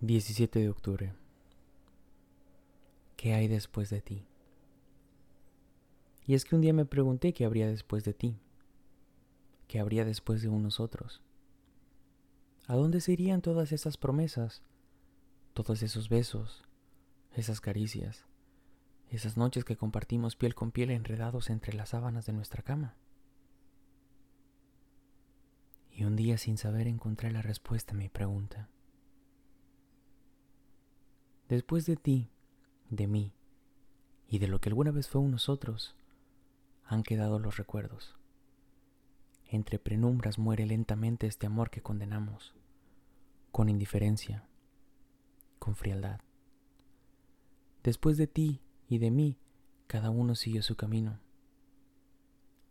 17 de octubre. ¿Qué hay después de ti? Y es que un día me pregunté qué habría después de ti, qué habría después de unos otros. ¿A dónde se irían todas esas promesas, todos esos besos, esas caricias, esas noches que compartimos piel con piel enredados entre las sábanas de nuestra cama? Y un día sin saber encontré la respuesta a mi pregunta. Después de ti, de mí y de lo que alguna vez fue un nosotros, han quedado los recuerdos. Entre penumbras muere lentamente este amor que condenamos, con indiferencia, con frialdad. Después de ti y de mí, cada uno siguió su camino.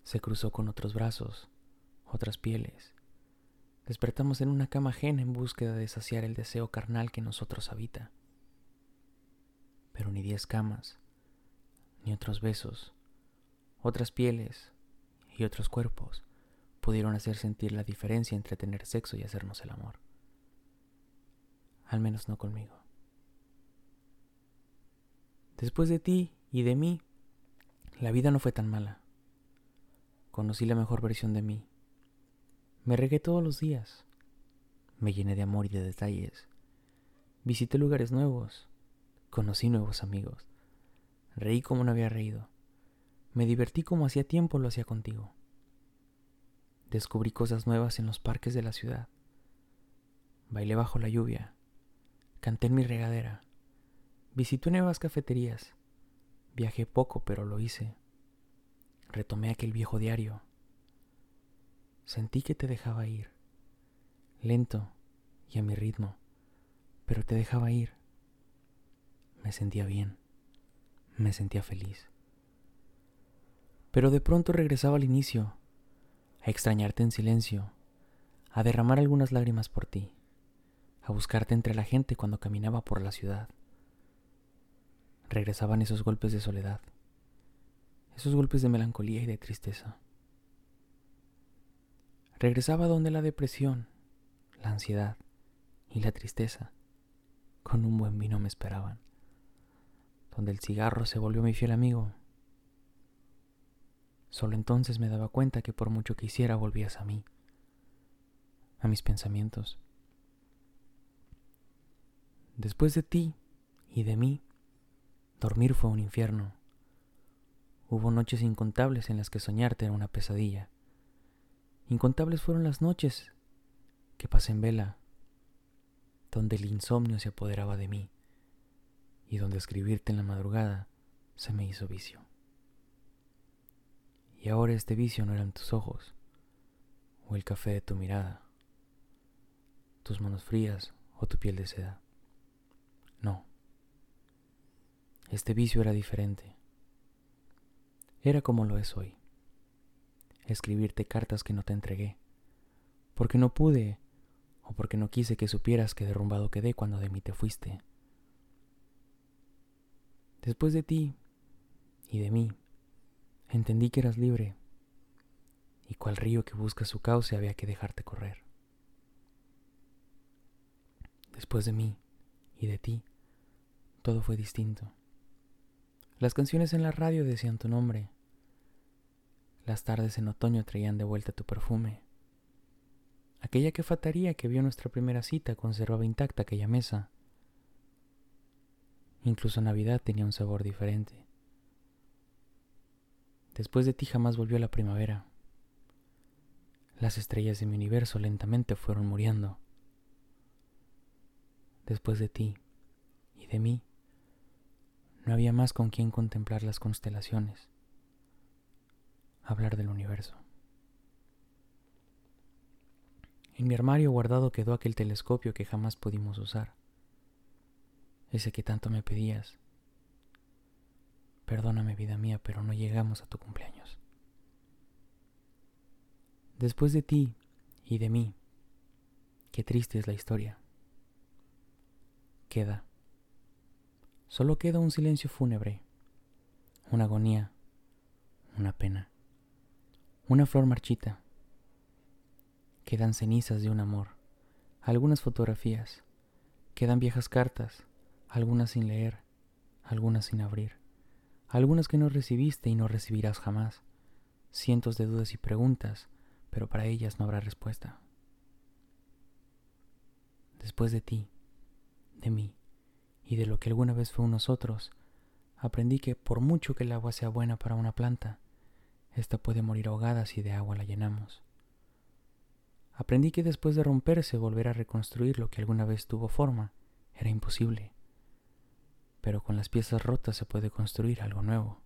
Se cruzó con otros brazos, otras pieles. Despertamos en una cama ajena en búsqueda de saciar el deseo carnal que nosotros habita pero ni diez camas, ni otros besos, otras pieles y otros cuerpos pudieron hacer sentir la diferencia entre tener sexo y hacernos el amor. Al menos no conmigo. Después de ti y de mí, la vida no fue tan mala. Conocí la mejor versión de mí. Me regué todos los días. Me llené de amor y de detalles. Visité lugares nuevos Conocí nuevos amigos. Reí como no había reído. Me divertí como hacía tiempo lo hacía contigo. Descubrí cosas nuevas en los parques de la ciudad. Bailé bajo la lluvia. Canté en mi regadera. Visité nuevas cafeterías. Viajé poco, pero lo hice. Retomé aquel viejo diario. Sentí que te dejaba ir. Lento y a mi ritmo, pero te dejaba ir me sentía bien, me sentía feliz. Pero de pronto regresaba al inicio, a extrañarte en silencio, a derramar algunas lágrimas por ti, a buscarte entre la gente cuando caminaba por la ciudad. Regresaban esos golpes de soledad, esos golpes de melancolía y de tristeza. Regresaba donde la depresión, la ansiedad y la tristeza con un buen vino me esperaban donde el cigarro se volvió mi fiel amigo. Solo entonces me daba cuenta que por mucho que hiciera volvías a mí, a mis pensamientos. Después de ti y de mí, dormir fue un infierno. Hubo noches incontables en las que soñarte era una pesadilla. Incontables fueron las noches que pasé en vela, donde el insomnio se apoderaba de mí y donde escribirte en la madrugada se me hizo vicio. Y ahora este vicio no eran tus ojos, o el café de tu mirada, tus manos frías o tu piel de seda. No. Este vicio era diferente. Era como lo es hoy. Escribirte cartas que no te entregué, porque no pude o porque no quise que supieras que derrumbado quedé cuando de mí te fuiste Después de ti y de mí, entendí que eras libre y cual río que busca su cauce había que dejarte correr. Después de mí y de ti, todo fue distinto. Las canciones en la radio decían tu nombre. Las tardes en otoño traían de vuelta tu perfume. Aquella que fataría que vio nuestra primera cita conservaba intacta aquella mesa Incluso Navidad tenía un sabor diferente. Después de ti jamás volvió la primavera. Las estrellas de mi universo lentamente fueron muriendo. Después de ti y de mí, no había más con quien contemplar las constelaciones, hablar del universo. En mi armario guardado quedó aquel telescopio que jamás pudimos usar ese que tanto me pedías. Perdóname, vida mía, pero no llegamos a tu cumpleaños. Después de ti y de mí, qué triste es la historia. Queda. Solo queda un silencio fúnebre, una agonía, una pena, una flor marchita. Quedan cenizas de un amor, algunas fotografías, Quedan viejas cartas, algunas sin leer, algunas sin abrir, algunas que no recibiste y no recibirás jamás, cientos de dudas y preguntas, pero para ellas no habrá respuesta. Después de ti, de mí y de lo que alguna vez fue nosotros, aprendí que por mucho que el agua sea buena para una planta, ésta puede morir ahogada si de agua la llenamos. Aprendí que después de romperse volver a reconstruir lo que alguna vez tuvo forma era imposible, pero con las piezas rotas se puede construir algo nuevo.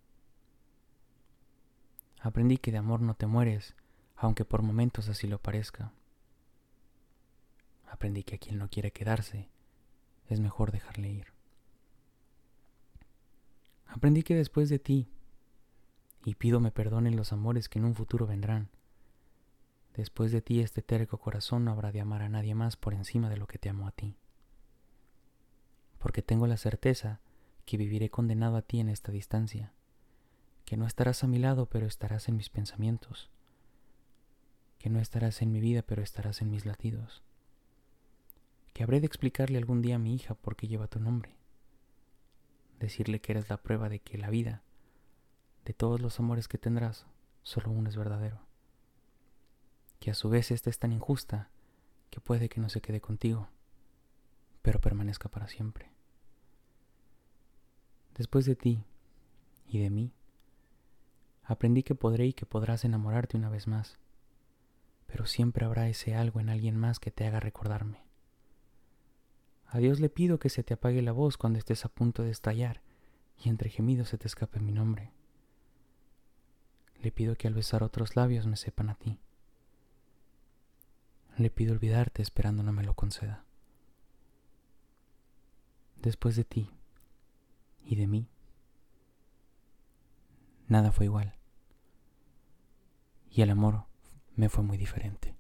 Aprendí que de amor no te mueres, aunque por momentos así lo parezca. Aprendí que a quien no quiere quedarse, es mejor dejarle ir. Aprendí que después de ti, y pido me perdonen los amores que en un futuro vendrán, después de ti este terco corazón no habrá de amar a nadie más por encima de lo que te amo a ti. Porque tengo la certeza que viviré condenado a ti en esta distancia, que no estarás a mi lado pero estarás en mis pensamientos, que no estarás en mi vida pero estarás en mis latidos que habré de explicarle algún día a mi hija por qué lleva tu nombre. Decirle que eres la prueba de que la vida, de todos los amores que tendrás, solo uno es verdadero. Que a su vez esta es tan injusta que puede que no se quede contigo, pero permanezca para siempre. Después de ti y de mí, aprendí que podré y que podrás enamorarte una vez más, pero siempre habrá ese algo en alguien más que te haga recordarme a Dios le pido que se te apague la voz cuando estés a punto de estallar y entre gemidos se te escape mi nombre. Le pido que al besar otros labios me sepan a ti. Le pido olvidarte esperando no me lo conceda. Después de ti y de mí, nada fue igual. Y el amor me fue muy diferente.